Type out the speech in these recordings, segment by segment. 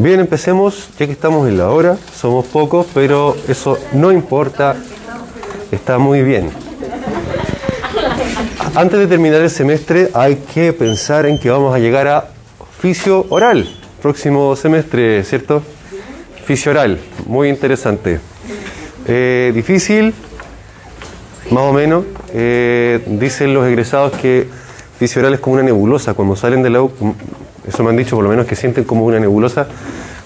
Bien, empecemos, ya que estamos en la hora, somos pocos, pero eso no importa, está muy bien. Antes de terminar el semestre hay que pensar en que vamos a llegar a fisio oral, próximo semestre, ¿cierto? Fisio oral, muy interesante. Eh, difícil, más o menos. Eh, dicen los egresados que fisio oral es como una nebulosa. Cuando salen de la eso me han dicho por lo menos que sienten como una nebulosa.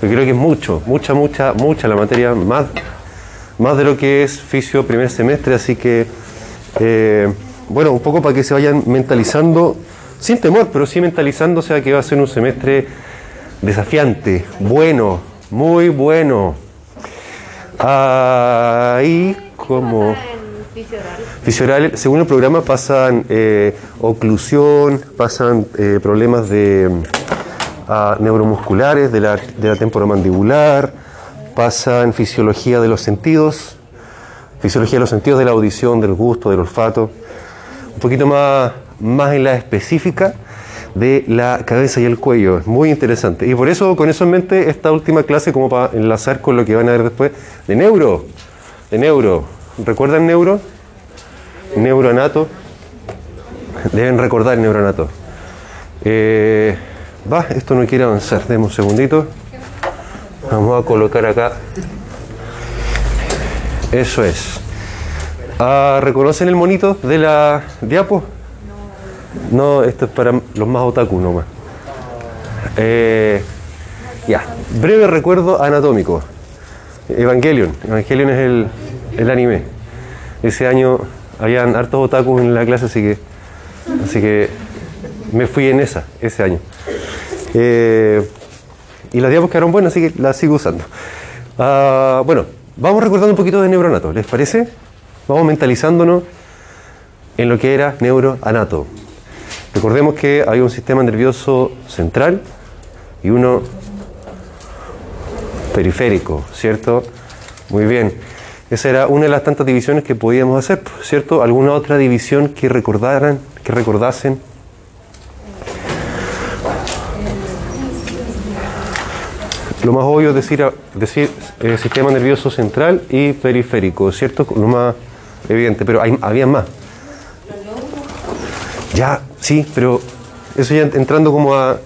Yo creo que es mucho, mucha, mucha, mucha la materia, más, más de lo que es fisio primer semestre. Así que, eh, bueno, un poco para que se vayan mentalizando, sin temor, pero sí mentalizándose a que va a ser un semestre desafiante, bueno, muy bueno. Ahí, como. Fisioral, según el programa pasan eh, oclusión, pasan eh, problemas de ah, neuromusculares de la, de la temporomandibular, pasan fisiología de los sentidos, fisiología de los sentidos de la audición, del gusto, del olfato, un poquito más, más en la específica de la cabeza y el cuello. Es muy interesante. Y por eso, con eso en mente, esta última clase, como para enlazar con lo que van a ver después, de neuro. De neuro. ¿Recuerdan neuro? Neuroanato. Deben recordar neuroanato. Eh, va, esto no quiere avanzar. Demos un segundito. Vamos a colocar acá. Eso es. Ah, ¿Reconocen el monito de la diapo? No, esto es para los más otaku nomás. Eh, ya, breve recuerdo anatómico. Evangelion. Evangelion es el, el anime. Ese año habían hartos otakus en la clase, así que, así que me fui en esa, ese año. Eh, y las diapos quedaron buenas, así que las sigo usando. Ah, bueno, vamos recordando un poquito de neuroanato, ¿les parece? Vamos mentalizándonos en lo que era neuroanato. Recordemos que hay un sistema nervioso central y uno periférico, ¿cierto? Muy bien. Esa era una de las tantas divisiones que podíamos hacer, ¿cierto? ¿Alguna otra división que recordaran, que recordasen? Lo más obvio es decir, decir eh, sistema nervioso central y periférico, ¿cierto? Lo más evidente, pero hay, había más. Ya, sí, pero eso ya entrando como a,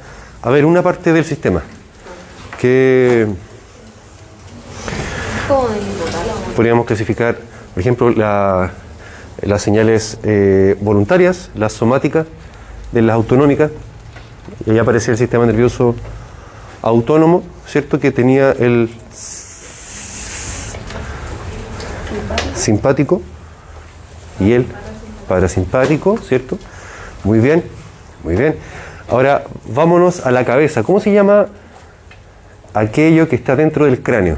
a ver una parte del sistema que podríamos clasificar, por ejemplo, la, las señales eh, voluntarias, las somáticas, de las autonómicas, y ahí aparecía el sistema nervioso autónomo, ¿cierto? Que tenía el simpático y el parasimpático, ¿cierto? Muy bien, muy bien. Ahora vámonos a la cabeza. ¿Cómo se llama aquello que está dentro del cráneo?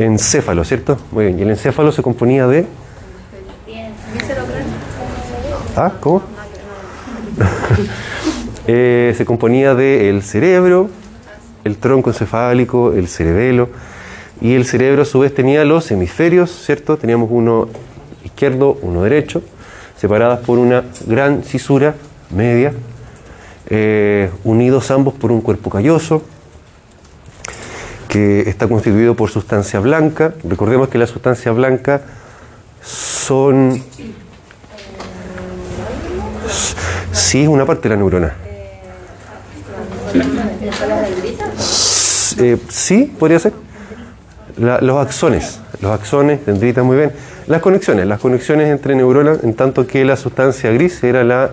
Encéfalo, ¿cierto? Muy bien. Y el encéfalo se componía de. ¿Ah? ¿Cómo? eh, se componía del cerebro, el tronco encefálico, el cerebelo. Y el cerebro a su vez tenía los hemisferios, ¿cierto? Teníamos uno izquierdo, uno derecho separadas por una gran cisura media, eh, unidos ambos por un cuerpo calloso, que está constituido por sustancia blanca. Recordemos que la sustancia blanca son... Sí, es una parte de la neurona. Eh, sí, podría ser. Los axones, los axones, dendritas, muy bien. Las conexiones, las conexiones entre neuronas, en tanto que la sustancia gris era la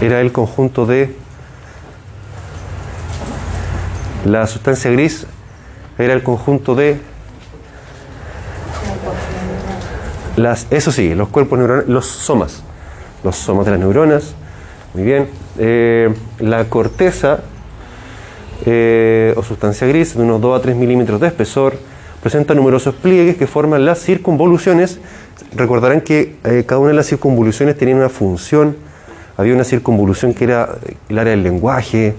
era el conjunto de la sustancia gris era el conjunto de las eso sí, los cuerpos neuronales, los somas, los somas de las neuronas, muy bien. Eh, la corteza eh, o sustancia gris de unos 2 a 3 milímetros de espesor, presenta numerosos pliegues que forman las circunvoluciones. Recordarán que eh, cada una de las circunvoluciones tenía una función. Había una circunvolución que era el área del lenguaje,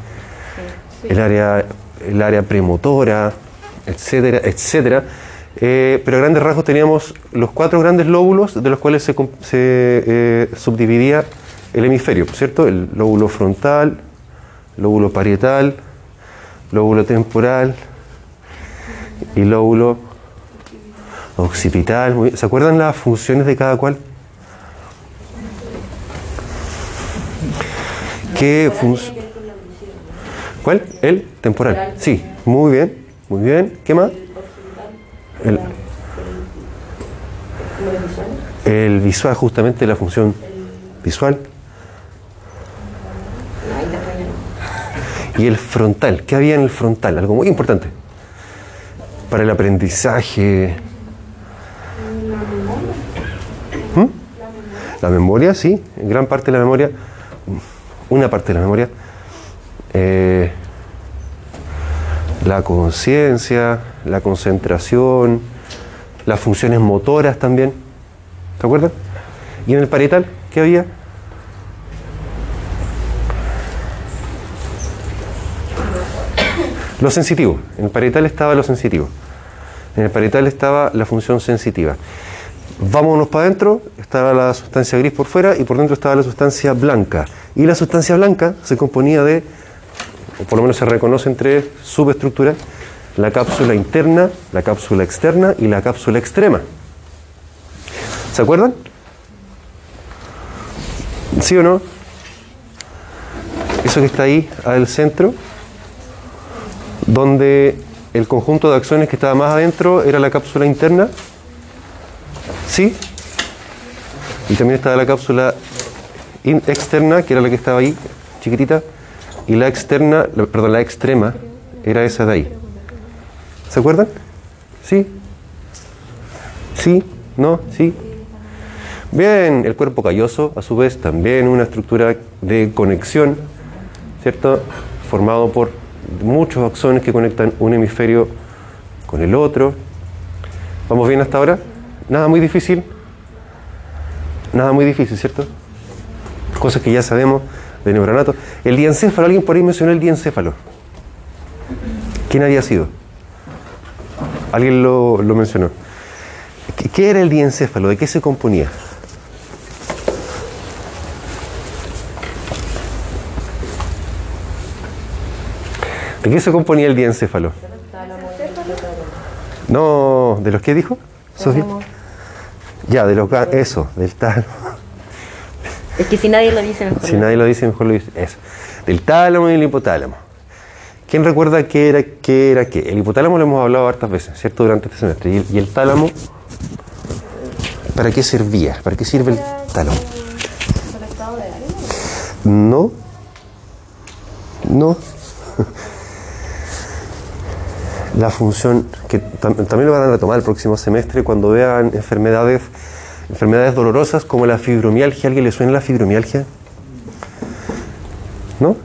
el, área, el área premotora, etcétera, etcétera. Eh, pero a grandes rasgos teníamos los cuatro grandes lóbulos de los cuales se, se subdividía el hemisferio, ¿cierto? El lóbulo frontal, lóbulo parietal, lóbulo temporal y lóbulo occipital. ¿Se acuerdan las funciones de cada cual? ¿Qué función? ¿Cuál? El temporal. Sí, muy bien, muy bien. ¿Qué más? El, el visual, justamente la función visual. Y el frontal, ¿qué había en el frontal? Algo muy importante para el aprendizaje. ¿Mm? La memoria, sí, en gran parte de la memoria, una parte de la memoria, eh, la conciencia, la concentración, las funciones motoras también. ¿Se acuerdan? Y en el parietal, ¿qué había? Lo sensitivo. En el parietal estaba lo sensitivo. En el parietal estaba la función sensitiva. Vámonos para adentro, estaba la sustancia gris por fuera y por dentro estaba la sustancia blanca. Y la sustancia blanca se componía de, o por lo menos se reconoce entre subestructuras, la cápsula interna, la cápsula externa y la cápsula extrema. ¿Se acuerdan? ¿Sí o no? Eso que está ahí al centro, donde el conjunto de acciones que estaba más adentro era la cápsula interna. ¿Sí? Y también estaba la cápsula externa, que era la que estaba ahí, chiquitita, y la externa, perdón, la extrema era esa de ahí. ¿Se acuerdan? ¿Sí? ¿Sí? ¿No? ¿Sí? Bien, el cuerpo calloso, a su vez, también una estructura de conexión, ¿cierto? Formado por muchos axones que conectan un hemisferio con el otro. ¿Vamos bien hasta ahora? Nada muy difícil. Nada muy difícil, ¿cierto? Cosas que ya sabemos de neuronato. El diencéfalo, alguien por ahí mencionó el diencéfalo. ¿Quién había sido? Alguien lo, lo mencionó. ¿Qué era el diencéfalo? ¿De qué se componía? ¿De qué se componía el diencéfalo? No, ¿de los qué dijo? Sofía? Ya, de los eso, del tálamo. Es que si nadie lo dice mejor. Si nadie lo dice mejor lo dice. Eso. Del tálamo y el hipotálamo. ¿Quién recuerda qué era qué era qué? El hipotálamo lo hemos hablado hartas veces, ¿cierto? Durante este semestre. ¿Y el, y el tálamo? ¿Para qué servía? ¿Para qué sirve el tálamo? No. No la función que también lo van a retomar el próximo semestre cuando vean enfermedades enfermedades dolorosas como la fibromialgia. ¿Alguien le suena la fibromialgia? ¿No?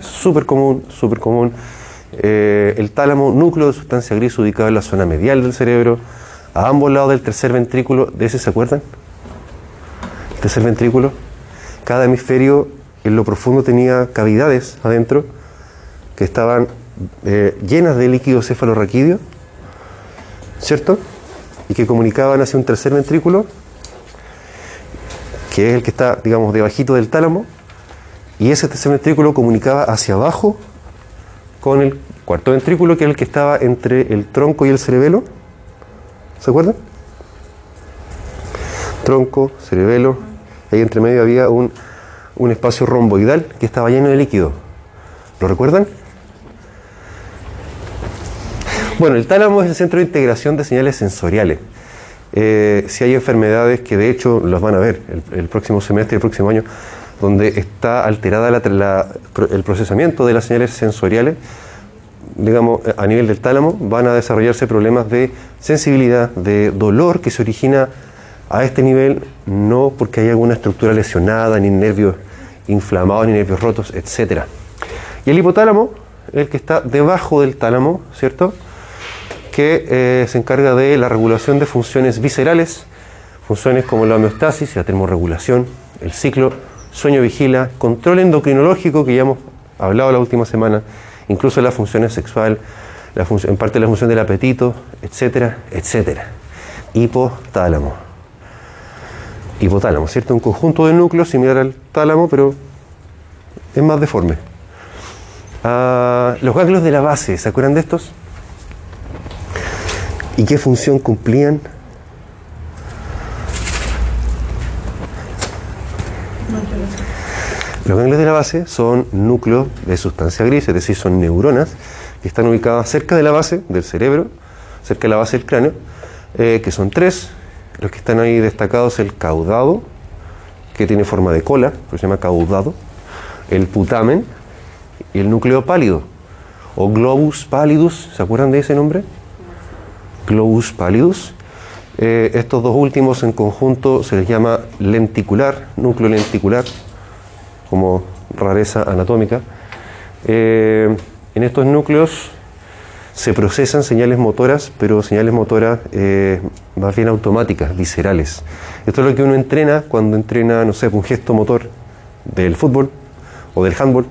Súper común, súper común. Eh, el tálamo, núcleo de sustancia gris ubicado en la zona medial del cerebro, a ambos lados del tercer ventrículo. ¿De ese se acuerdan? El tercer ventrículo. Cada hemisferio en lo profundo tenía cavidades adentro que estaban eh, llenas de líquido cefalorraquídeo, ¿cierto? Y que comunicaban hacia un tercer ventrículo, que es el que está, digamos, debajito del tálamo, y ese tercer ventrículo comunicaba hacia abajo con el cuarto ventrículo, que es el que estaba entre el tronco y el cerebelo. ¿Se acuerdan? Tronco, cerebelo, ahí entre medio había un, un espacio romboidal que estaba lleno de líquido. ¿Lo recuerdan? Bueno, el tálamo es el centro de integración de señales sensoriales. Eh, si hay enfermedades que de hecho las van a ver el, próximo semestre, el próximo año, donde está alterada el procesamiento de las señales sensoriales, digamos, a nivel del tálamo, van a desarrollarse problemas de sensibilidad, de dolor que se origina a este nivel, no porque haya alguna estructura lesionada, ni nervios inflamados, ni nervios rotos, etc. Y el hipotálamo, el que está debajo del tálamo, ¿cierto? Que eh, se encarga de la regulación de funciones viscerales, funciones como la homeostasis, la termorregulación, el ciclo, sueño vigila, control endocrinológico que ya hemos hablado la última semana, incluso las funciones sexual, la en parte la función del apetito, etcétera, etcétera. Hipotálamo. Hipotálamo, ¿cierto? Un conjunto de núcleos similar al tálamo, pero es más deforme. Ah, los ganglios de la base, ¿se acuerdan de estos? ¿Y qué función cumplían? Los ganglios de la base son núcleos de sustancia gris, es decir, son neuronas que están ubicadas cerca de la base del cerebro, cerca de la base del cráneo, eh, que son tres. Los que están ahí destacados el caudado, que tiene forma de cola, se llama caudado, el putamen y el núcleo pálido, o globus pallidus, ¿se acuerdan de ese nombre? Globus pallidus. Eh, estos dos últimos en conjunto se les llama lenticular, núcleo lenticular, como rareza anatómica. Eh, en estos núcleos se procesan señales motoras, pero señales motoras eh, más bien automáticas, viscerales. Esto es lo que uno entrena cuando entrena, no sé, un gesto motor del fútbol o del handball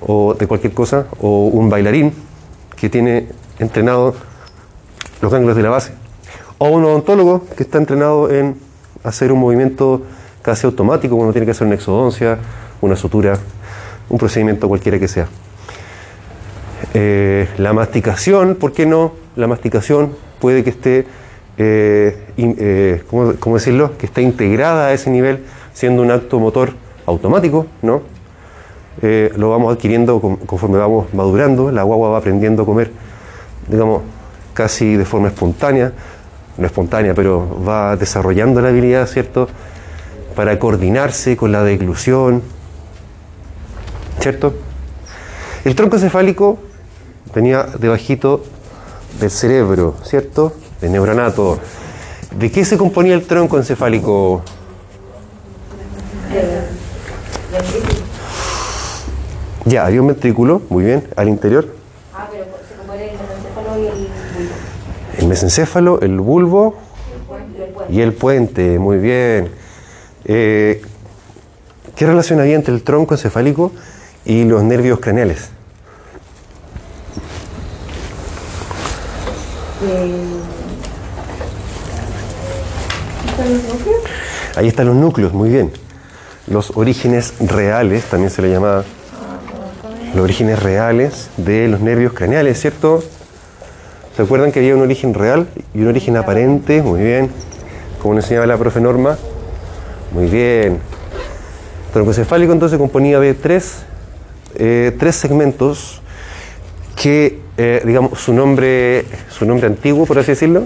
o de cualquier cosa, o un bailarín que tiene entrenado los ganglios de la base, o un odontólogo que está entrenado en hacer un movimiento casi automático cuando tiene que hacer una exodoncia, una sutura, un procedimiento cualquiera que sea. Eh, la masticación, ¿por qué no? La masticación puede que esté, eh, eh, ¿cómo, decirlo? Que esté integrada a ese nivel, siendo un acto motor automático, ¿no? lo vamos adquiriendo conforme vamos madurando, la guagua va aprendiendo a comer, digamos, casi de forma espontánea, no espontánea, pero va desarrollando la habilidad, ¿cierto?, para coordinarse con la deglución, ¿cierto? El tronco cefálico venía debajito del cerebro, ¿cierto? De neuronato. ¿De qué se componía el tronco encefálico? Ya, había un ventrículo, muy bien, al interior. Ah, pero se compone el mesencéfalo y el bulbo. El mesencéfalo, el bulbo y el puente, muy bien. Eh, ¿Qué relación había entre el tronco encefálico y los nervios craneales? Ahí están los núcleos, muy bien. Los orígenes reales, también se le llama los orígenes reales de los nervios craneales, ¿cierto? ¿Se acuerdan que había un origen real y un origen aparente? Muy bien. Como nos enseñaba la profe Norma. Muy bien. Troncocefálico entonces componía de tres, eh, tres segmentos que, eh, digamos, su nombre, su nombre antiguo, por así decirlo,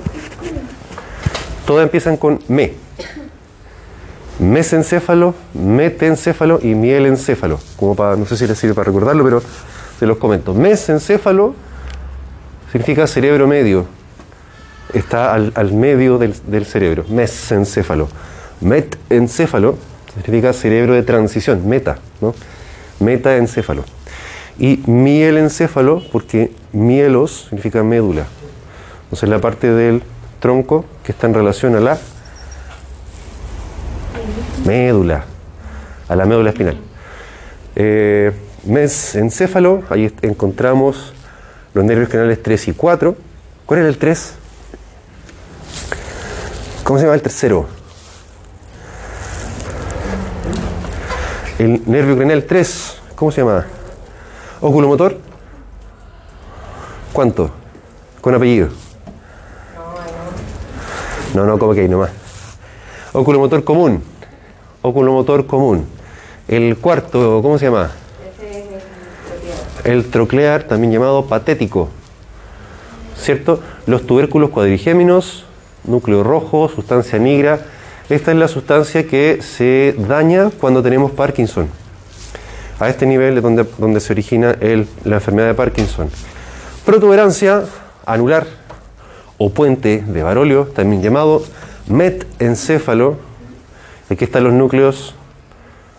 todas empiezan con me. Mesencéfalo, metencéfalo y mielencéfalo. Como para, no sé si les sirve para recordarlo, pero se los comento. Mesencéfalo significa cerebro medio. Está al, medio del, del, cerebro. Mesencéfalo. Metencéfalo significa cerebro de transición, meta, ¿no? Metaencéfalo. Y mielencéfalo, porque mielos significa médula. Entonces la parte del tronco que está en relación a la médula, a la médula espinal. Eh, mesencéfalo, ahí encontramos los nervios canales 3 y 4. ¿Cuál era el 3? ¿Cómo se llama el tercero? El nervio craneal 3, ¿cómo se llama? Oculomotor. ¿Cuánto? Con apellido. No, no, como que hay nomás. Oculomotor común. Oculomotor común. El cuarto, ¿cómo se llama? El troclear, también llamado patético. ¿Cierto? Los tubérculos cuadrigéminos, núcleo rojo, sustancia negra. Esta es la sustancia que se daña cuando tenemos Parkinson. A este nivel es donde, donde se origina la enfermedad de Parkinson. Protuberancia anular o puente de Barolio, también llamado metencéfalo. Aquí están los núcleos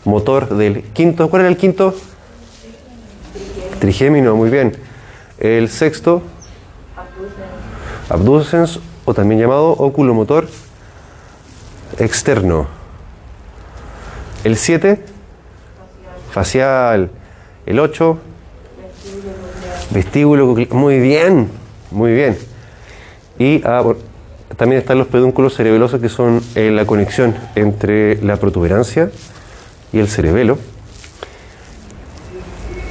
motor del quinto. ¿Cuál era el quinto? Trigémino, muy bien. El sexto, abducens o también llamado oculomotor externo. El 7, facial. El 8, vestíbulo. Muy bien, muy bien. Y ah, también están los pedúnculos cerebelosos que son eh, la conexión entre la protuberancia y el cerebelo.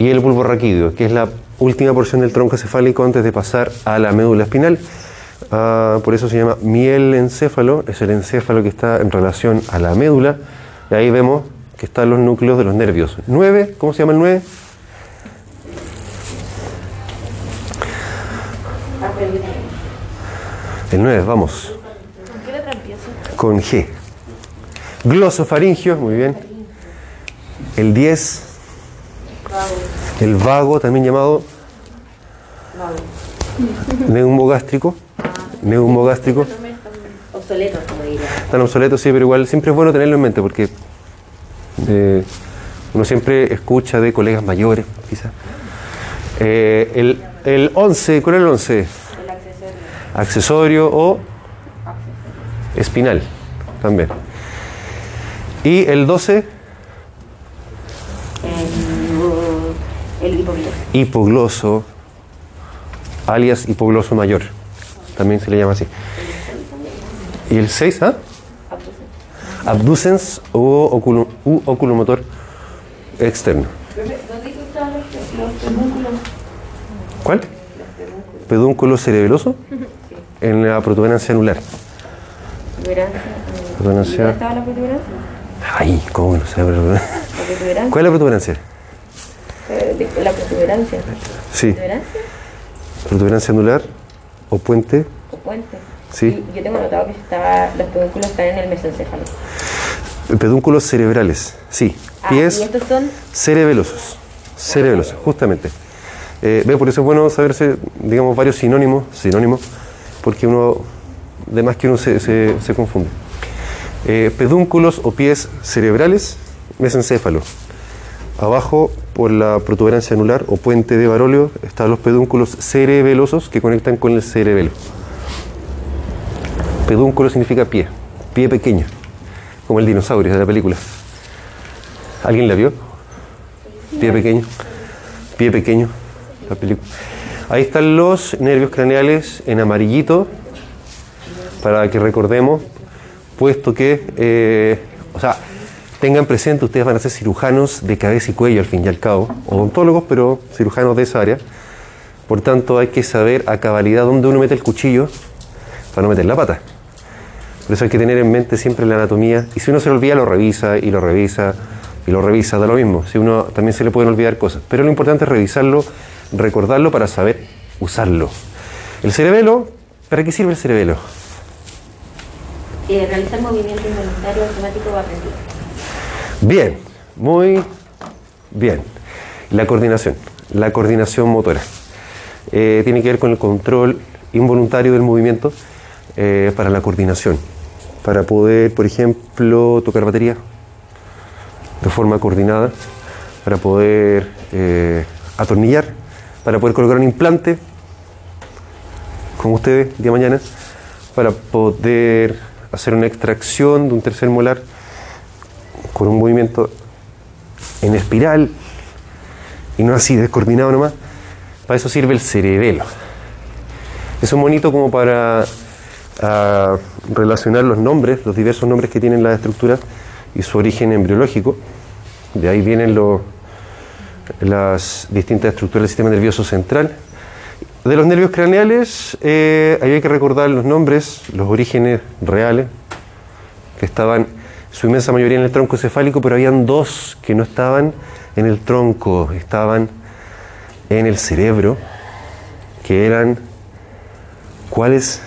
Y el bulbo raquídeo, que es la última porción del tronco cefálico antes de pasar a la médula espinal. Ah, por eso se llama mielencéfalo, es el encéfalo que está en relación a la médula. Y ahí vemos que están los núcleos de los nervios. 9, ¿cómo se llama el 9? El 9, vamos. ¿Con qué letra? Con G. Glosofaringio, muy bien. El 10, el vago, también llamado neumogástrico. Neumogástrico. Obsoletos, como diría. Están obsoletos, sí, pero igual siempre es bueno tenerlo en mente porque eh, uno siempre escucha de colegas mayores, quizás. Eh, el, el 11, ¿cuál es el 11? El accesorio. Accesorio o espinal, también. Y el 12, El, hipogloso. hipogloso, alias hipogloso mayor. También se le llama así. Y el 6, ¿ah? Abducens o oculo- u oculomotor externo. ¿Cuál? Pedúnculo cerebeloso en la protuberancia anular. Protuberancia. Protuberancia. ¿Dónde estaba la protuberancia? Ay, ¿cómo no sé? Pero- La protuberancia. ¿Cuál es la protuberancia? De- La protuberancia. Sí, ¿Protuberancia protuberancia anular o puente. o puente? Sí. Y yo tengo notado que estaba, los pedúnculos están en el mesencéfalo. Pedúnculos cerebrales, sí. Ah, Pies y estos son cerebelosos. Cerebelosos, justamente. Eh, ve, por eso es bueno saberse, digamos, varios sinónimos, sinónimos, porque uno, de más que uno se, se- se confunde. Eh, pedúnculos o pies cerebrales, mesencéfalo. Abajo, por la protuberancia anular o puente de Barolio, están los pedúnculos cerebelosos que conectan con el cerebelo. Pedúnculo significa pie, pie pequeño, como el dinosaurio de la película. ¿Alguien la vio? Pie pequeño, pie pequeño, la película. Ahí están los nervios craneales en amarillito, para que recordemos, puesto que, eh, o sea, tengan presente, ustedes van a ser cirujanos de cabeza y cuello al fin y al cabo, odontólogos, pero cirujanos de esa área. Por tanto, hay que saber a cabalidad dónde uno mete el cuchillo para no meter la pata. Por eso hay que tener en mente siempre la anatomía. Y si uno se lo olvida, lo revisa y lo revisa y lo revisa, da lo mismo. Si uno también se le pueden olvidar cosas. Pero lo importante es revisarlo, recordarlo para saber usarlo. El cerebelo, ¿para qué sirve el cerebelo? eh, realizar movimiento involuntario automático o aprendido. Bien, muy bien. La coordinación, la coordinación motora. Eh, tiene que ver con el control involuntario del movimiento eh, para la coordinación. Para poder, por ejemplo, tocar batería de forma coordinada, para poder eh, atornillar, para poder colocar un implante, como ustedes, día de mañana, para poder hacer una extracción de un tercer molar con un movimiento en espiral y no así descoordinado nomás. Para eso sirve el cerebelo. Es un bonito como para ah, relacionar los nombres, los diversos nombres que tienen las estructuras y su origen embriológico. De ahí vienen los- las distintas estructuras del sistema nervioso central. De los nervios craneales, eh, ahí hay que recordar los nombres, los orígenes reales, que estaban su inmensa mayoría en el tronco cefálico, pero habían dos que no estaban en el tronco, estaban en el cerebro, que eran ¿cuáles?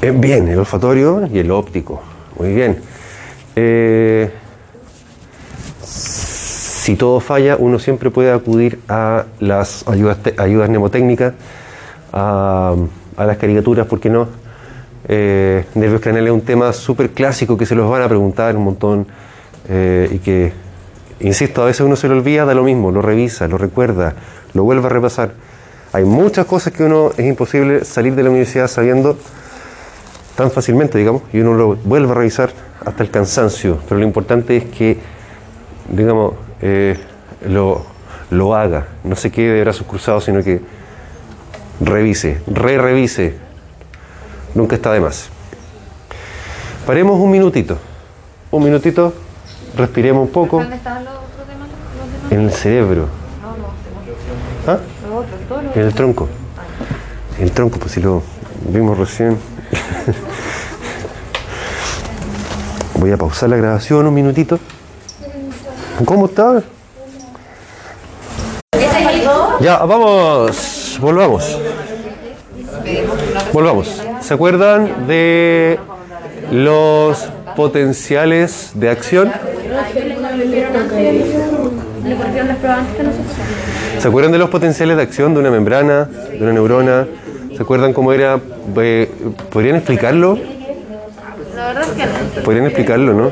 Eh, bien, el olfatorio y el óptico. Muy bien. Eh, si todo falla, uno siempre puede acudir a las ayudas, ayudas mnemotécnicas, a, a las caricaturas, ¿por qué no? Eh, nervios craneales es un tema súper clásico que se los van a preguntar un montón eh, y que, insisto, a veces uno se lo olvida, da lo mismo, lo revisa, lo recuerda, lo vuelve a repasar. Hay muchas cosas que uno es imposible salir de la universidad sabiendo tan fácilmente, digamos, y uno lo vuelve a revisar hasta el cansancio, pero lo importante es que, digamos, eh, lo, lo haga, no se quede de brazos cruzados, sino que revise, re-revise, nunca está de más. Paremos un minutito un minutito, respiremos un poco. ¿Dónde están los otros demás? En el cerebro. No, no, ¿Ah? los otros, todos los En el tronco. El tronco, pues si lo vimos recién. Voy a pausar la grabación un minutito. ¿Cómo está? Ya, vamos. Volvamos. Volvamos. ¿Se acuerdan de los potenciales de acción? ¿Se acuerdan de los potenciales de acción de una membrana, de una neurona? ¿Se acuerdan cómo era? ¿Podrían explicarlo? ¿Podrían explicarlo, no?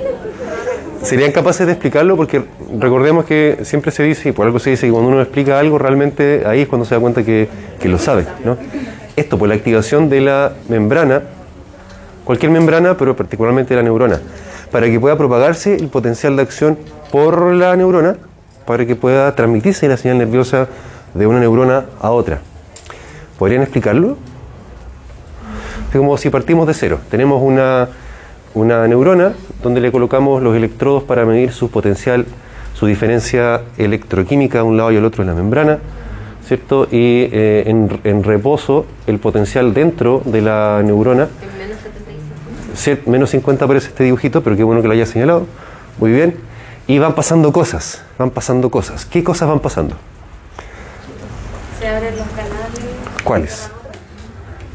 ¿Serían capaces de explicarlo? Porque recordemos que siempre se dice, y por algo se dice, que cuando uno explica algo, realmente ahí es cuando se da cuenta que, que lo sabe, ¿no? Esto, por la activación de la membrana, cualquier membrana, pero particularmente la neurona, para que pueda propagarse el potencial de acción por la neurona, para que pueda transmitirse la señal nerviosa de una neurona a otra. ¿Podrían explicarlo? Es como si partimos de cero. Tenemos una, una neurona donde le colocamos los electrodos para medir su potencial, su diferencia electroquímica a un lado y al otro de la membrana, ¿cierto? Y eh, en, en reposo el potencial dentro de la neurona Menos 75. Sí, menos 50 aparece este dibujito, pero qué bueno que lo haya señalado. Muy bien. Y van pasando cosas, van pasando cosas. ¿Qué cosas van pasando? Se abren los canales. ¿Cuáles?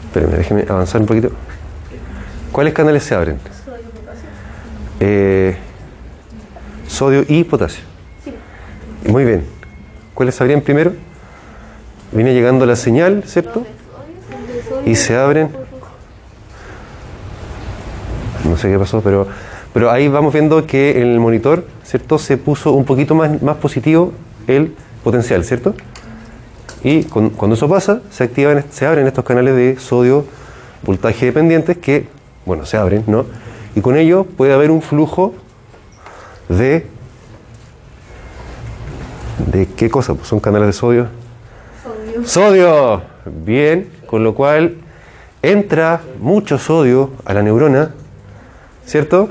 Espérenme, déjenme avanzar un poquito. ¿Cuáles canales se abren? Eh, sodio y potasio. Muy bien. ¿Cuáles se abrían primero? Viene llegando la señal, ¿cierto? Y se abren. No sé qué pasó, pero, pero ahí vamos viendo que en el monitor, ¿cierto? Se puso un poquito más, más positivo el potencial, ¿cierto? Y cuando eso pasa, se activan, se abren estos canales de sodio voltaje dependientes que, bueno, se abren, ¿no? Y con ello puede haber un flujo de... ¿De qué cosa? Pues son canales de sodio. Sodio. Bien, con lo cual entra mucho sodio a la neurona, ¿cierto?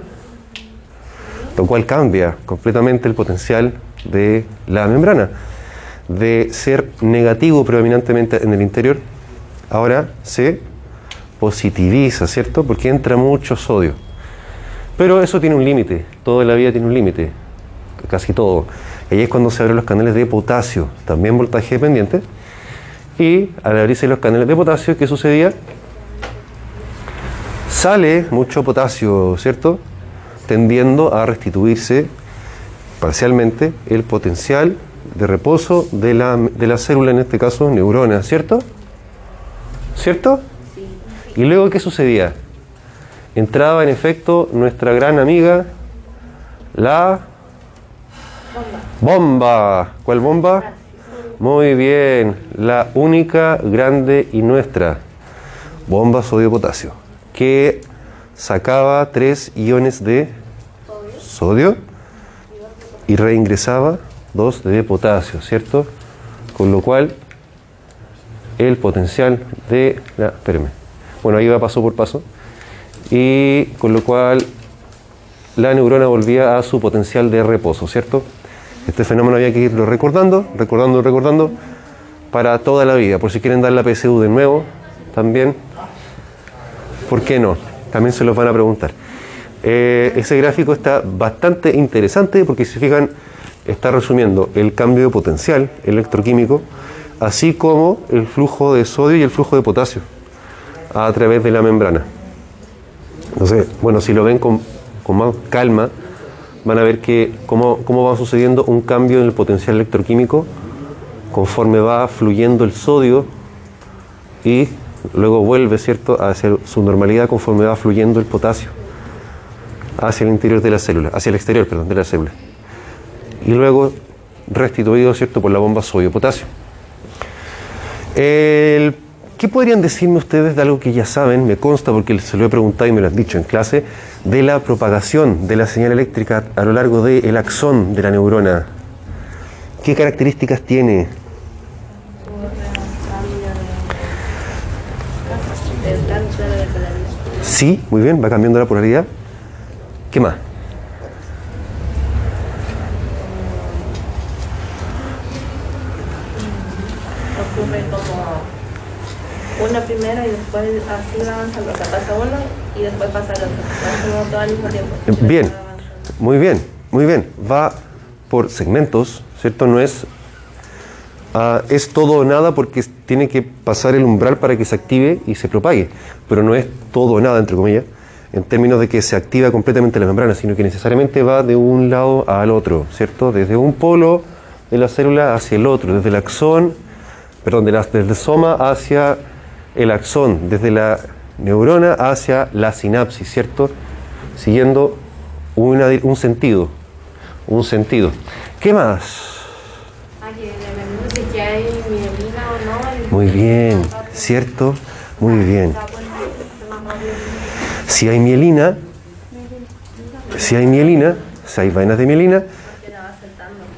Lo cual cambia completamente el potencial de la membrana. De ser negativo predominantemente en el interior, ahora se positiviza, ¿cierto? Porque entra mucho sodio. Pero eso tiene un límite, toda la vida tiene un límite, casi todo. Ahí es cuando se abren los canales de potasio, también voltaje dependiente. Y al abrirse los canales de potasio, ¿qué sucedía? Sale mucho potasio, ¿cierto? Tendiendo a restituirse parcialmente el potencial de reposo de la, de la célula, en este caso neurona, ¿cierto? ¿Cierto? Y luego, ¿qué sucedía? Entraba en efecto nuestra gran amiga, la bomba. ¿Cuál bomba? Muy bien, la única, grande y nuestra bomba sodio-potasio, que sacaba tres iones de sodio y reingresaba dos de potasio, ¿cierto? Con lo cual el potencial de la... Espérenme. Bueno, ahí va paso por paso. Y con lo cual la neurona volvía a su potencial de reposo, ¿cierto? Este fenómeno había que irlo recordando, recordando, recordando para toda la vida. Por si quieren dar la PSU de nuevo, también, ¿por qué no? También se los van a preguntar. Eh, ese gráfico está bastante interesante porque si fijan, está resumiendo el cambio de potencial electroquímico, así como el flujo de sodio y el flujo de potasio a través de la membrana. Entonces, bueno, si lo ven con, con más calma, van a ver que cómo, cómo va sucediendo un cambio en el potencial electroquímico conforme va fluyendo el sodio y luego vuelve, ¿cierto?, a hacer su normalidad conforme va fluyendo el potasio hacia el interior de la célula, hacia el exterior, perdón, de la célula. Y luego restituido, ¿cierto?, por la bomba sodio-potasio. ¿Qué podrían decirme ustedes de algo que ya saben, me consta porque se lo he preguntado y me lo han dicho en clase, de la propagación de la señal eléctrica a lo largo del axón de la neurona. ¿Qué características tiene? Sí, muy bien, va cambiando la polaridad. ¿Qué más? Ocurre como una primera y después así avanza lo que pasa uno y después pasa el otro. Tiempo. Bien, muy bien, muy bien. Va por segmentos, ¿cierto? No es, ah, es todo o nada porque tiene que pasar el umbral para que se active y se propague, pero no es todo o nada, entre comillas, en términos de que se activa completamente la membrana, sino que necesariamente va de un lado al otro, ¿cierto? Desde un polo de la célula hacia el otro, desde el axón, perdón, de la- desde el soma hacia el axón, desde la neurona hacia la sinapsis, ¿cierto? Siguiendo una un sentido, un sentido. ¿Qué más? Ah. Muy bien, ¿cierto? Muy bien. Si hay mielina, si hay mielina, si hay vainas de mielina,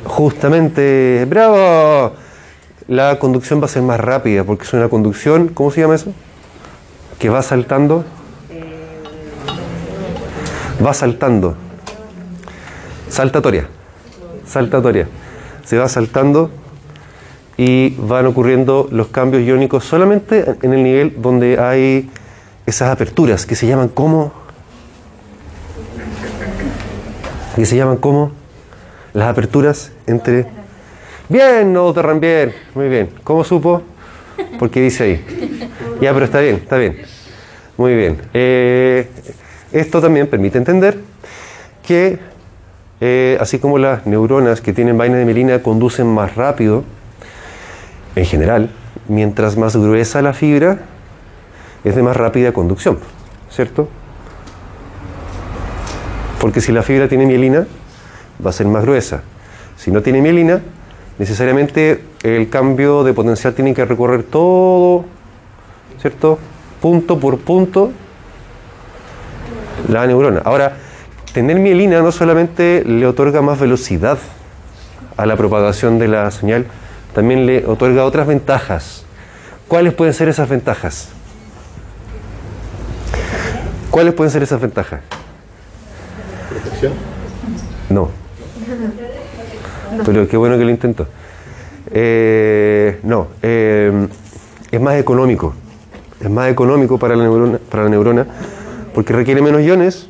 justamente, bravo, la conducción va a ser más rápida porque es una conducción, ¿cómo se llama eso? Que va saltando. Va saltando. Saltatoria. Saltatoria. Se va saltando y van ocurriendo los cambios iónicos solamente en el nivel donde hay esas aperturas que se llaman como que se llaman como las aperturas entre bien no Terran bien muy bien ¿cómo supo? Porque dice ahí ya pero está bien está bien muy bien Eh, esto también permite entender que eh, así como las neuronas que tienen vaina de mielina conducen más rápido en general, mientras más gruesa la fibra, es de más rápida conducción, ¿cierto? Porque si la fibra tiene mielina, va a ser más gruesa. Si no tiene mielina, necesariamente el cambio de potencial tiene que recorrer todo, ¿cierto? Punto por punto la neurona. Ahora, tener mielina no solamente le otorga más velocidad a la propagación de la señal, también le otorga otras ventajas. ¿Cuáles pueden ser esas ventajas? ¿Cuáles pueden ser esas ventajas? ¿Protección? No. Pero qué bueno que lo intentó. Eh, no, eh, es más económico. Es más económico para la neurona, para la neurona porque requiere menos iones,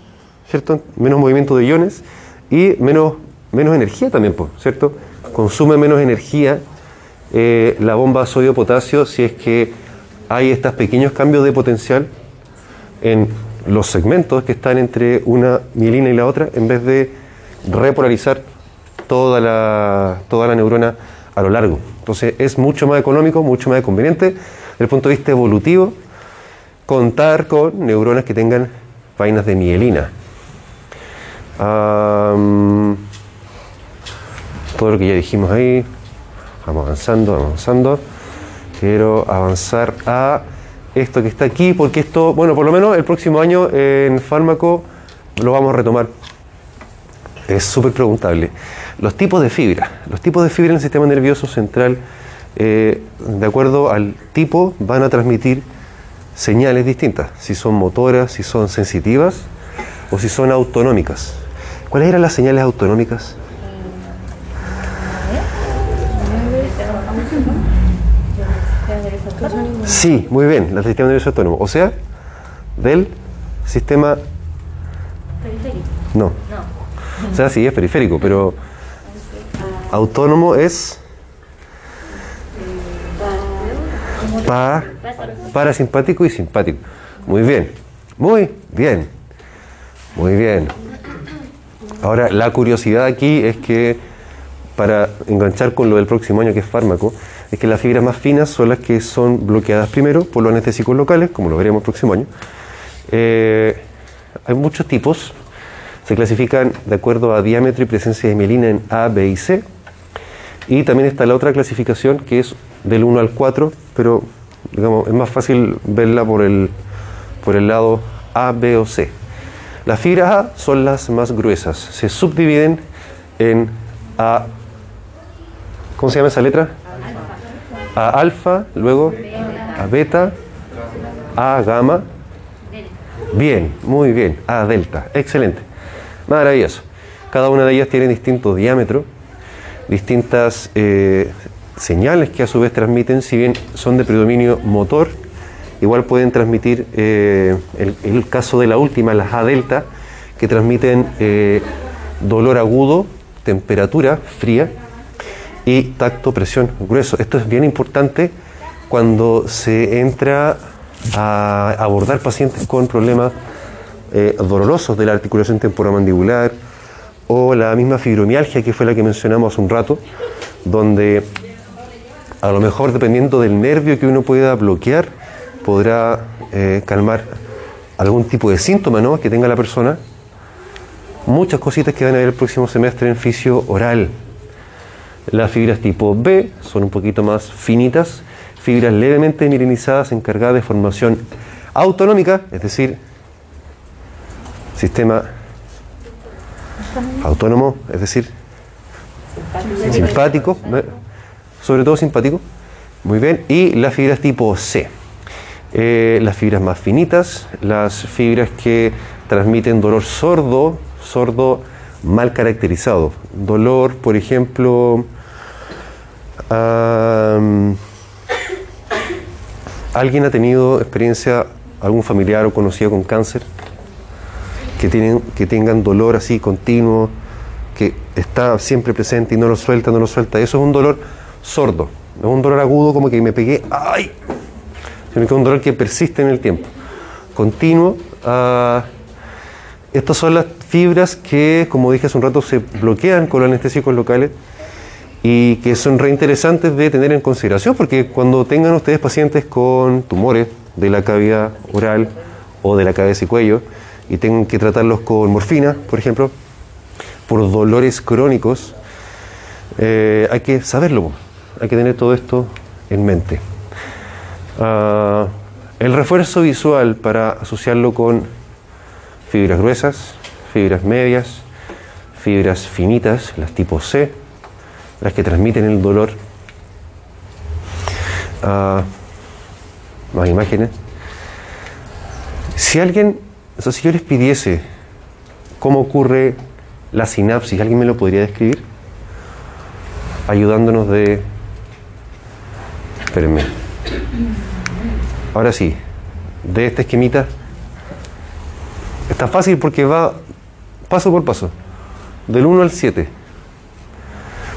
¿cierto? Menos movimiento de iones y menos, menos energía también, ¿cierto? Consume menos energía eh, la bomba sodio-potasio si es que hay estos pequeños cambios de potencial en los segmentos que están entre una mielina y la otra en vez de repolarizar toda la, toda la neurona a lo largo. Entonces es mucho más económico, mucho más conveniente desde el punto de vista evolutivo contar con neuronas que tengan vainas de mielina. Todo lo que ya dijimos ahí, vamos avanzando, avanzando. Quiero avanzar a esto que está aquí, porque esto, bueno, por lo menos el próximo año en fármaco lo vamos a retomar. Es súper preguntable. Los tipos de fibra. Los tipos de fibra en el sistema nervioso central, eh, de acuerdo al tipo, van a transmitir señales distintas. Si son motoras, si son sensitivas o si son autonómicas. ¿Cuáles eran las señales autonómicas? Sí, muy bien, las del sistema nervioso autónomo. O sea, del sistema... No. O sea, sí, es periférico, pero autónomo es... Pa, parasimpático y simpático. Muy bien, muy bien, muy bien. Ahora, la curiosidad aquí es que, para enganchar con lo del próximo año que es fármaco, es que las fibras más finas son las que son bloqueadas primero por los anestésicos locales, como lo veremos el próximo año. Eh, hay muchos tipos, se clasifican de acuerdo a diámetro y presencia de mielina en A, B y C. Y también está la otra clasificación que es del 1 al 4, pero digamos, es más fácil verla por el, por el lado A, B o C. Las fibras A son las más gruesas, se subdividen en A. ¿Cómo se llama esa letra? A alfa, luego A beta, A gamma. Bien, muy bien. A delta, excelente. Maravilloso. Cada una de ellas tiene distinto diámetro, distintas eh, señales que a su vez transmiten, si bien son de predominio motor, igual pueden transmitir eh, el, caso de la última, las A delta, que transmiten eh, dolor agudo, temperatura fría y tacto, presión, grueso. Esto es bien importante cuando se entra a abordar pacientes con problemas dolorosos de la articulación temporomandibular o la misma fibromialgia que fue la que mencionamos hace un rato, donde a lo mejor dependiendo del nervio que uno pueda bloquear, podrá eh, calmar algún tipo de síntoma ¿no? que tenga la persona. Muchas cositas que van a ver el próximo semestre en fisio oral. Las fibras tipo B son un poquito más finitas, fibras levemente mirinizadas encargadas de formación autonómica, es decir, sistema autónomo, es decir, simpático, sobre todo simpático, muy bien, y las fibras tipo C, eh, las fibras más finitas, las fibras que transmiten dolor sordo, sordo mal caracterizado, dolor, por ejemplo, ¿Alguien ha tenido experiencia, algún familiar o conocido con cáncer? Que, tienen, que tengan dolor así continuo, que está siempre presente y no lo suelta, no lo suelta. Eso es un dolor sordo, no es un dolor agudo como que me pegué, ¡ay! Sino que es un dolor que persiste en el tiempo. Continuo. Uh, estas son las fibras que, como dije hace un rato, se bloquean con los anestésicos locales y que son reinteresantes de tener en consideración, porque cuando tengan ustedes pacientes con tumores de la cavidad oral o de la cabeza y cuello, y tengan que tratarlos con morfina, por ejemplo, por dolores crónicos, eh, hay que saberlo, hay que tener todo esto en mente. Ah, el refuerzo visual para asociarlo con fibras gruesas, fibras medias, fibras finitas, las tipo C, las que transmiten el dolor. Ah, más imágenes. Si alguien, o si yo les pidiese cómo ocurre la sinapsis, ¿alguien me lo podría describir? Ayudándonos de... Espérenme. Ahora sí, de esta esquemita. Está fácil porque va paso por paso, del 1 al 7.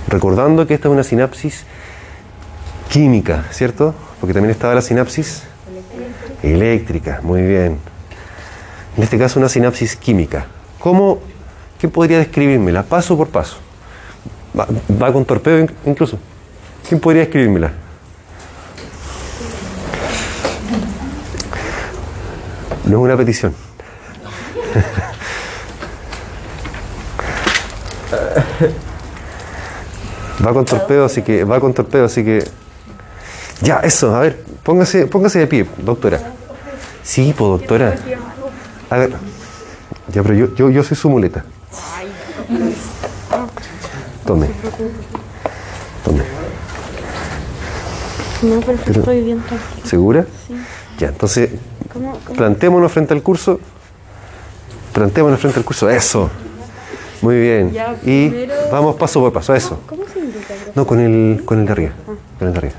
Recordando que esta es una sinapsis química, ¿cierto? Porque también estaba la sinapsis eléctrica, muy bien. En este caso una sinapsis química. ¿Cómo, ¿Qué podría describírmela? Paso por paso. Va, con torpedo incluso. ¿Quién podría describírmela? No es una petición. Va con torpedo, así que va con torpedo, así que ya, eso, a ver, póngase, póngase de pie, doctora. Sí, pues doctora. A ver, ya, pero yo, yo, yo soy su muleta. Tome. Tome. No, pero, estoy bien ¿Segura? Sí. Ya, entonces, plantémonos frente al curso. Plantémonos frente al curso. Eso. Muy bien. y vamos paso por paso, eso. ¿Cómo se indica? No, con el, con el de arriba. Ah. Con el de arriba.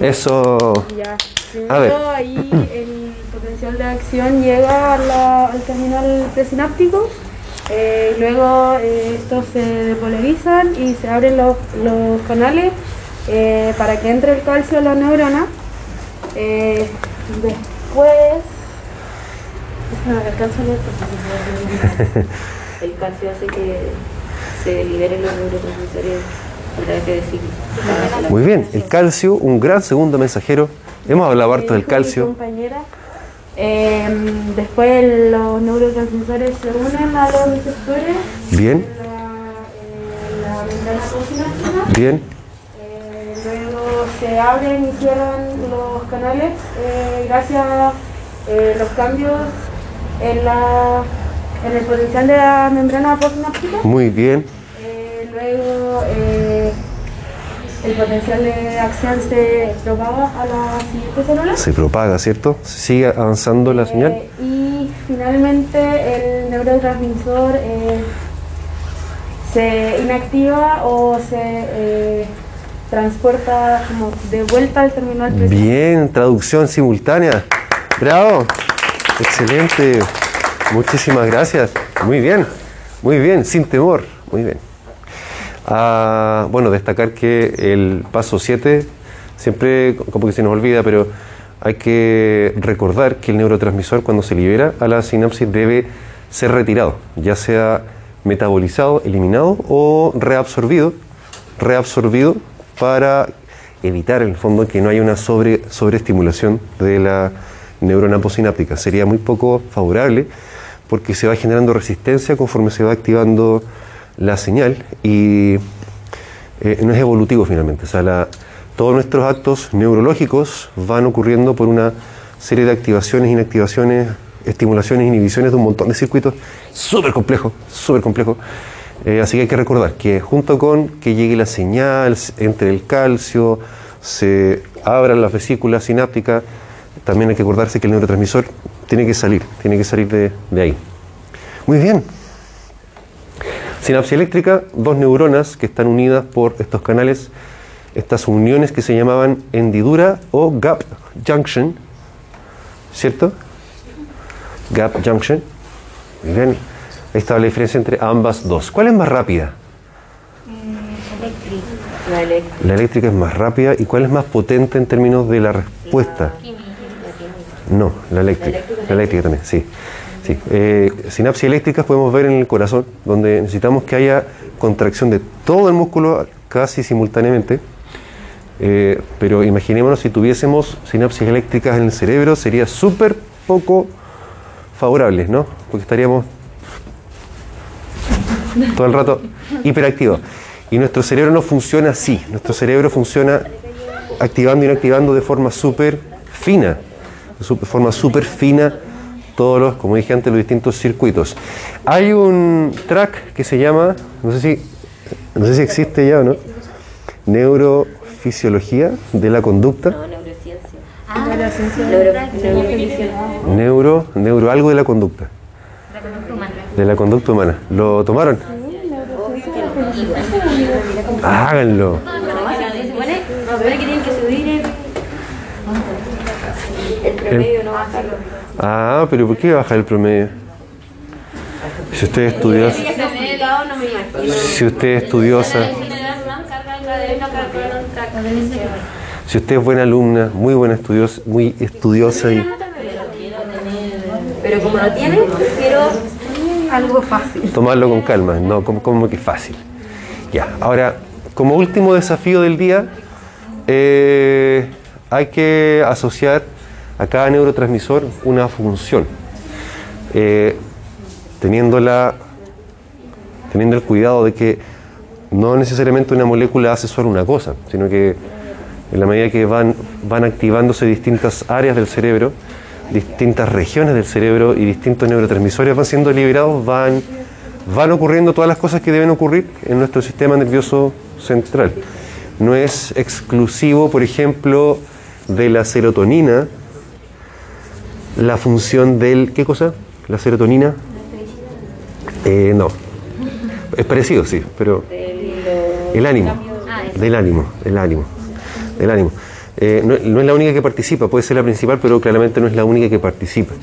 Eso. Ya. a ver. ahí el potencial de acción llega al terminal presináptico. Eh, luego eh, estos se depolarizan y se abren los, los canales eh, para que entre el calcio a la neurona. Eh, después. No, alcanzo a leer el calcio hace que se liberen los neurotransmisores a través de ciclo. Muy bien, el calcio, un gran segundo mensajero. Hemos hablado harto del calcio. Compañera. Eh, después los neurotransmisores se unen a los receptores. Bien. La, Bien. Eh, luego se abren y cierran los canales eh, gracias a eh, los cambios en la en el potencial de la membrana postsináptica. Muy bien. Luego el potencial de acción se propaga a la siguiente célula. Se propaga, ¿cierto? Sigue avanzando la eh, señal. Y finalmente el neurotransmisor eh, se inactiva o se eh, transporta como de vuelta al terminal. Presente. Bien, traducción simultánea. Bravo. Excelente. Muchísimas gracias. Muy bien. Muy bien, sin temor. Muy bien. Ah, bueno, destacar que el paso 7 siempre como que se nos olvida, pero hay que recordar que el neurotransmisor cuando se libera a la sinapsis debe ser retirado, ya sea metabolizado, eliminado o reabsorbido, reabsorbido para evitar en el fondo que no haya una sobre, sobreestimulación de la neurona posináptica. Sería muy poco favorable porque se va generando resistencia conforme se va activando la señal y eh, no es evolutivo finalmente. O sea, la, todos nuestros actos neurológicos van ocurriendo por una serie de activaciones, inactivaciones, estimulaciones, inhibiciones de un montón de circuitos súper complejo, súper complejo. Eh, así que hay que recordar que junto con que llegue la señal, entre el calcio, se abran las vesículas sinápticas, también hay que acordarse que el neurotransmisor tiene que salir, tiene que salir de, de ahí. Muy bien. Sinapsis eléctrica, dos neuronas que están unidas por estos canales, estas uniones que se llamaban hendidura o gap junction, ¿cierto? Gap junction. Bien. Ahí está la diferencia entre ambas dos. ¿Cuál es más rápida? La eléctrica. La eléctrica es más rápida. ¿Y cuál es más potente en términos de la respuesta? No, la eléctrica. La eléctrica también, sí. Sí. Eh, sinapsis eléctricas podemos ver en el corazón, donde necesitamos que haya contracción de todo el músculo casi simultáneamente. Eh, pero imaginémonos si tuviésemos sinapsis eléctricas en el cerebro, sería súper poco favorable, ¿no? Porque estaríamos todo el rato hiperactivo. Y nuestro cerebro no funciona así. Nuestro cerebro funciona activando y inactivando de forma súper fina. De forma súper fina todos los, como dije antes, los distintos circuitos. Hay un track que se llama, no sé si, no sé si existe ya o no, neurofisiología de la conducta. No, neurociencia. Ah, Neuro, neuro, algo de la conducta. De la conducta humana. ¿Lo tomaron? Háganlo. Que subir el, promedio, no. Ah, pero ¿por qué baja el promedio? Si usted es estudiosa, si usted es estudiosa, si usted es buena alumna, muy buena estudiosa, muy estudiosa y Pero como lo tienen, quiero algo fácil. tomarlo con calma, no como, como que fácil. Ya, ahora, como último desafío del día, eh, hay que asociar a cada neurotransmisor una función, eh, teniendo, el cuidado de que no necesariamente una molécula hace solo una cosa, sino que en la medida que van, van activándose distintas áreas del cerebro, distintas regiones del cerebro y distintos neurotransmisores van siendo liberados, van, van ocurriendo todas las cosas que deben ocurrir en nuestro sistema nervioso central. No es exclusivo, por ejemplo, de la serotonina, la función del... ¿Qué cosa? ¿La serotonina? Eh, no. Es parecido, sí, pero... El ánimo. Del ánimo, el ánimo. Del ánimo. Eh, no, no es la única que participa, puede ser la principal, pero claramente no es la única que participa.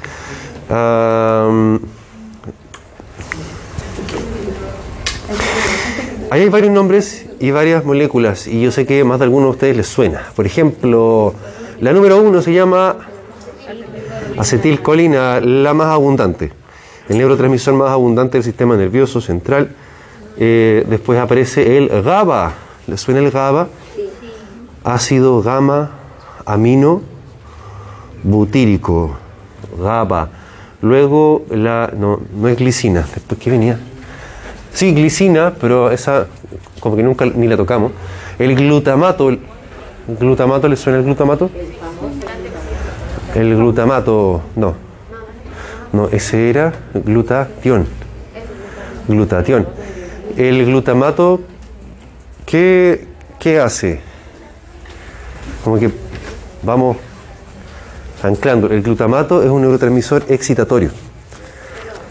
Ahí hay varios nombres y varias moléculas, y yo sé que más de alguno de ustedes les suena. Por ejemplo, la número uno se llama acetilcolina, la más abundante, el neurotransmisor más abundante del sistema nervioso central. Eh, después aparece el GABA. ¿Les suena el GABA? Ácido gamma amino butírico, GABA. Luego la no, no es glicina. Después qué venía? Sí, glicina, pero esa como que nunca ni la tocamos. El glutamato, glutamato, ¿le suena el glutamato? El glutamato, no. No, ese era glutatión. Glutatión. El glutamato, ¿qué, qué hace? Como que vamos anclando. El glutamato es un neurotransmisor excitatorio.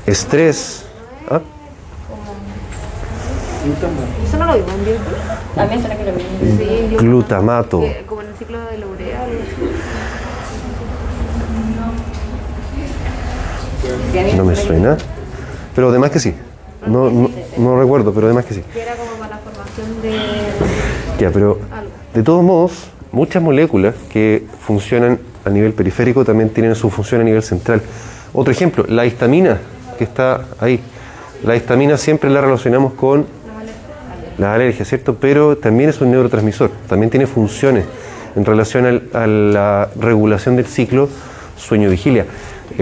Estrés. ¿ah? Eso no lo vimos en. También que lo Glutamato. que- Como en el ciclo de la urea. algo así. No me suena. Pero además que sí. No, no, no recuerdo, pero además que sí. Era como para la formación de Ya, pero de todos modos, muchas moléculas que funcionan a nivel periférico también tienen su función a nivel central. Otro ejemplo, la histamina, que está ahí. La histamina siempre la relacionamos con las alergias, ¿cierto? Pero también es un neurotransmisor, también tiene funciones en relación al- a la regulación del ciclo sueño-vigilia.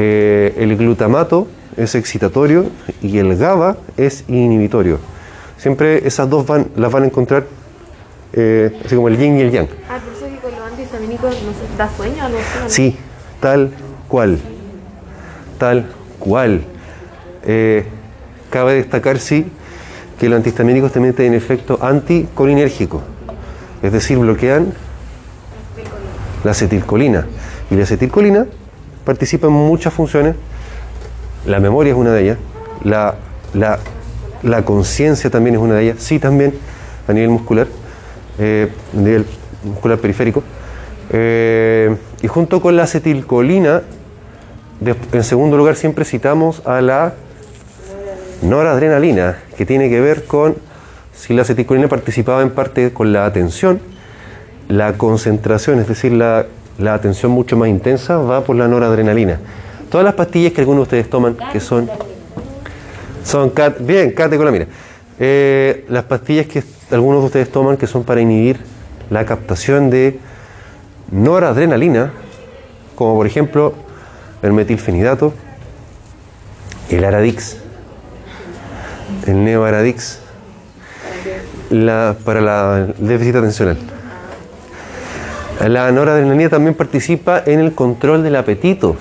Eh, el glutamato es excitatorio y el GABA es inhibitorio. Siempre esas dos van, las van a encontrar eh, así como el yin y el yang. Ah, por eso que con los antihistamínicos no sé, da sueño o. ¿no? Sí, tal cual. Tal cual. Eh, cabe destacar, sí, que los antihistamínicos también tienen efecto anticolinérgico. Es decir, bloquean la acetilcolina. Y la acetilcolina participa en muchas funciones. La memoria es una de ellas. La, la, conciencia también es una de ellas. Sí, también a nivel muscular, eh, a nivel muscular periférico. Eh, y junto con la acetilcolina, en segundo lugar siempre citamos a la noradrenalina, que tiene que ver con si la acetilcolina participaba en parte con la atención, la concentración, es decir, la, la atención mucho más intensa, va por la noradrenalina. Todas las pastillas que algunos de ustedes toman, que son son bien, catecolamina. Eh, las pastillas que algunos de ustedes toman que son para inhibir la captación de noradrenalina, como por ejemplo el metilfenidato, el Aradix, el Neoaradix, para la el déficit atencional. La noradrenalina también participa en el control del apetito,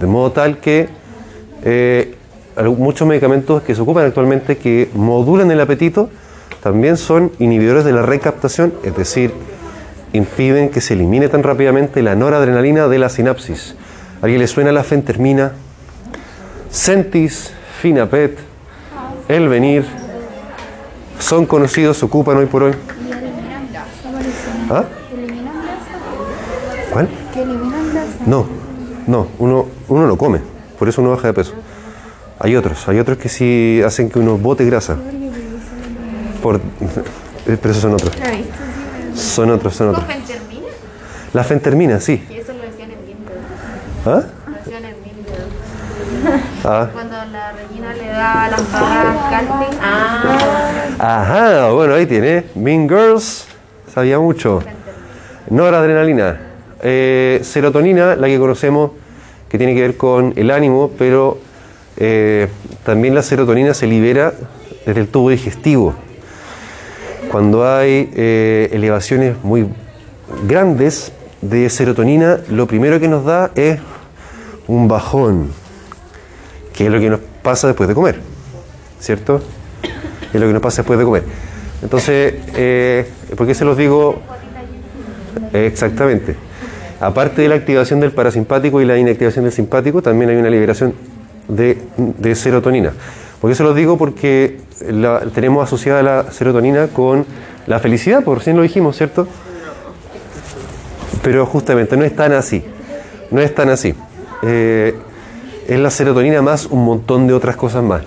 de modo tal que eh, muchos medicamentos que se ocupan actualmente que modulan el apetito también son inhibidores de la recaptación, es decir, impiden que se elimine tan rápidamente la noradrenalina de la sinapsis. ¿A alguien le suena la fentermina? Centis, Finapet, El Venir, son conocidos, se ocupan hoy por hoy. ¿Ah? ¿Cuál? No, no, uno, uno lo come, por eso uno baja de peso. Hay otros, hay otros que sí hacen que uno bote grasa. Por, eh, pero esos son otros. Son otros, son otros. ¿Fentermina? La fentermina, sí. Y eso lo decían en Binder. ¿Ah? Lo decían en Binder. Ah. Cuando la Regina le da las barras casting. Ah. Ajá, bueno, ahí tiene. Mean Girls, sabía mucho. Noradrenalina. Eh, serotonina, la que conocemos, que tiene que ver con el ánimo, pero eh, también la serotonina se libera desde el tubo digestivo. Cuando hay eh, elevaciones muy grandes de serotonina, lo primero que nos da es un bajón, que es lo que nos pasa después de comer, ¿cierto? Es lo que nos pasa después de comer. Entonces, eh, ¿por qué se los digo exactamente? Aparte de la activación del parasimpático y la inactivación del simpático, también hay una liberación de, serotonina. ¿Por qué se los digo? Porque la- tenemos asociada la serotonina con la felicidad, por recién lo dijimos, ¿cierto? Pero justamente no es tan así. No es tan así. Eh, es la serotonina más un montón de otras cosas más.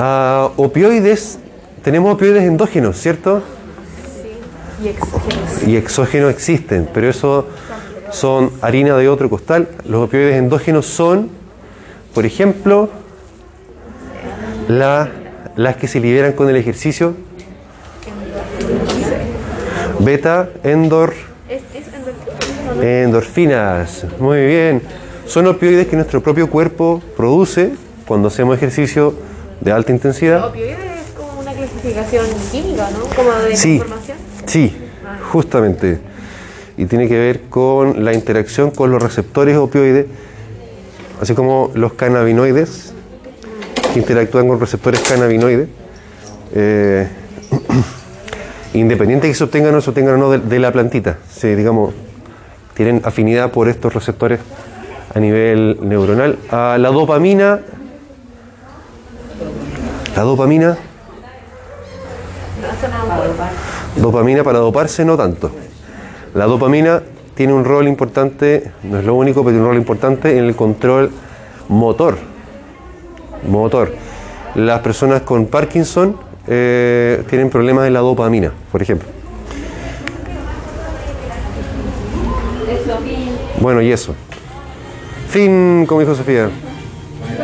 Ah, opioides, tenemos opioides endógenos, ¿cierto? Y exógenos. Y exógenos existen, pero eso son harina de otro costal. Los opioides endógenos son, por ejemplo, la- las que se liberan con el ejercicio. Beta, endor, endorfinas. Muy bien. Son opioides que nuestro propio cuerpo produce cuando hacemos ejercicio de alta intensidad. Opioides es como una clasificación química, ¿no? Como de Sí. Sí, justamente. Y tiene que ver con la interacción con los receptores opioides, así como los cannabinoides, que interactúan con receptores cannabinoides, eh, independiente que se obtengan o se obtengan o no de, de la plantita. Sí, digamos, tienen afinidad por estos receptores a nivel neuronal. A la dopamina, la dopamina Dopamina para doparse no tanto. La dopamina tiene un rol importante, no es lo único, pero tiene un rol importante en el control motor. Motor. Las personas con Parkinson eh, tienen problemas de la dopamina, por ejemplo. Bueno, y eso. Fin, como dijo Sofía.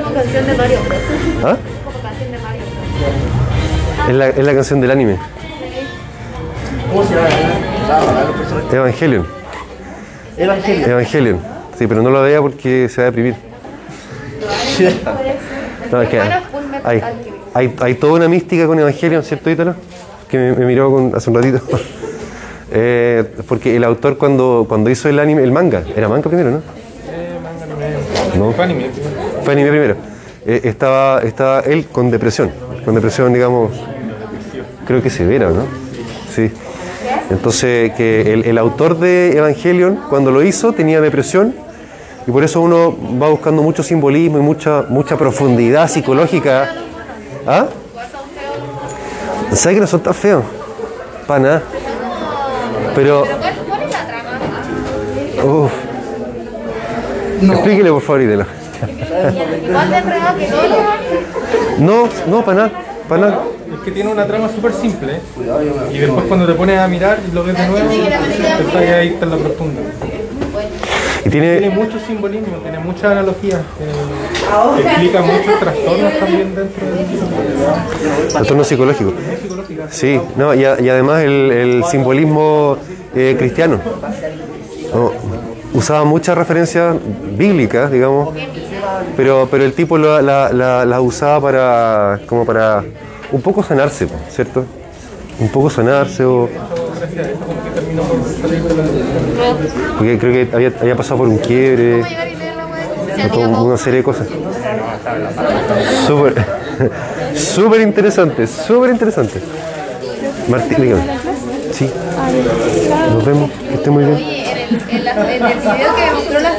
Como canción de Mario. ¿Ah? Como canción de Mario. Es la, es la canción del anime. ¿Cómo se llama? Ah. Evangelion. Evangelio. Evangelion. Sí, pero no lo vea porque se va a deprimir. No, es que hay, hay, hay toda una mística con Evangelion, ¿cierto, Ítalo? Que me, me miró con- hace un ratito. Eh, porque el autor cuando, cuando hizo el anime, el manga, era manga primero, ¿no? No. Fue anime. Fue anime primero. Eh, estaba, estaba él con depresión, con depresión, digamos, creo que severa, ¿no? Sí. Entonces, que el, el autor de Evangelion, cuando lo hizo, tenía depresión y por eso uno va buscando mucho simbolismo y mucha, mucha profundidad psicológica. ¿Ah? ¿Sabes que no son tan feos? Para nada. Pero. Uf. Explíquele, por favor, Itela. Igual de enredado que todo. No, no, para nada, para nada. Es que tiene una trama súper simple. Y después cuando te pones a mirar y lo ves de nuevo, está ahí, ahí está en la profunda. Y tiene, Tiene mucho simbolismo, tiene muchas analogías. eh, explica muchos trastornos también dentro del trastorno psicológico. Sí, no, y, a- y además el, el simbolismo eh, cristiano. No, usaba muchas referencias bíblicas, digamos, pero, pero el tipo la, la, la- la usaba para, como para un poco sanarse, ¿cierto? Un poco sanarse o... Porque creo que había, había pasado por un quiebre, una serie de cosas. Súper, súper interesante, súper interesante. Martín, dígame. Sí. Nos vemos, que esté muy bien. Oye, en el, en la- en el video que mostró las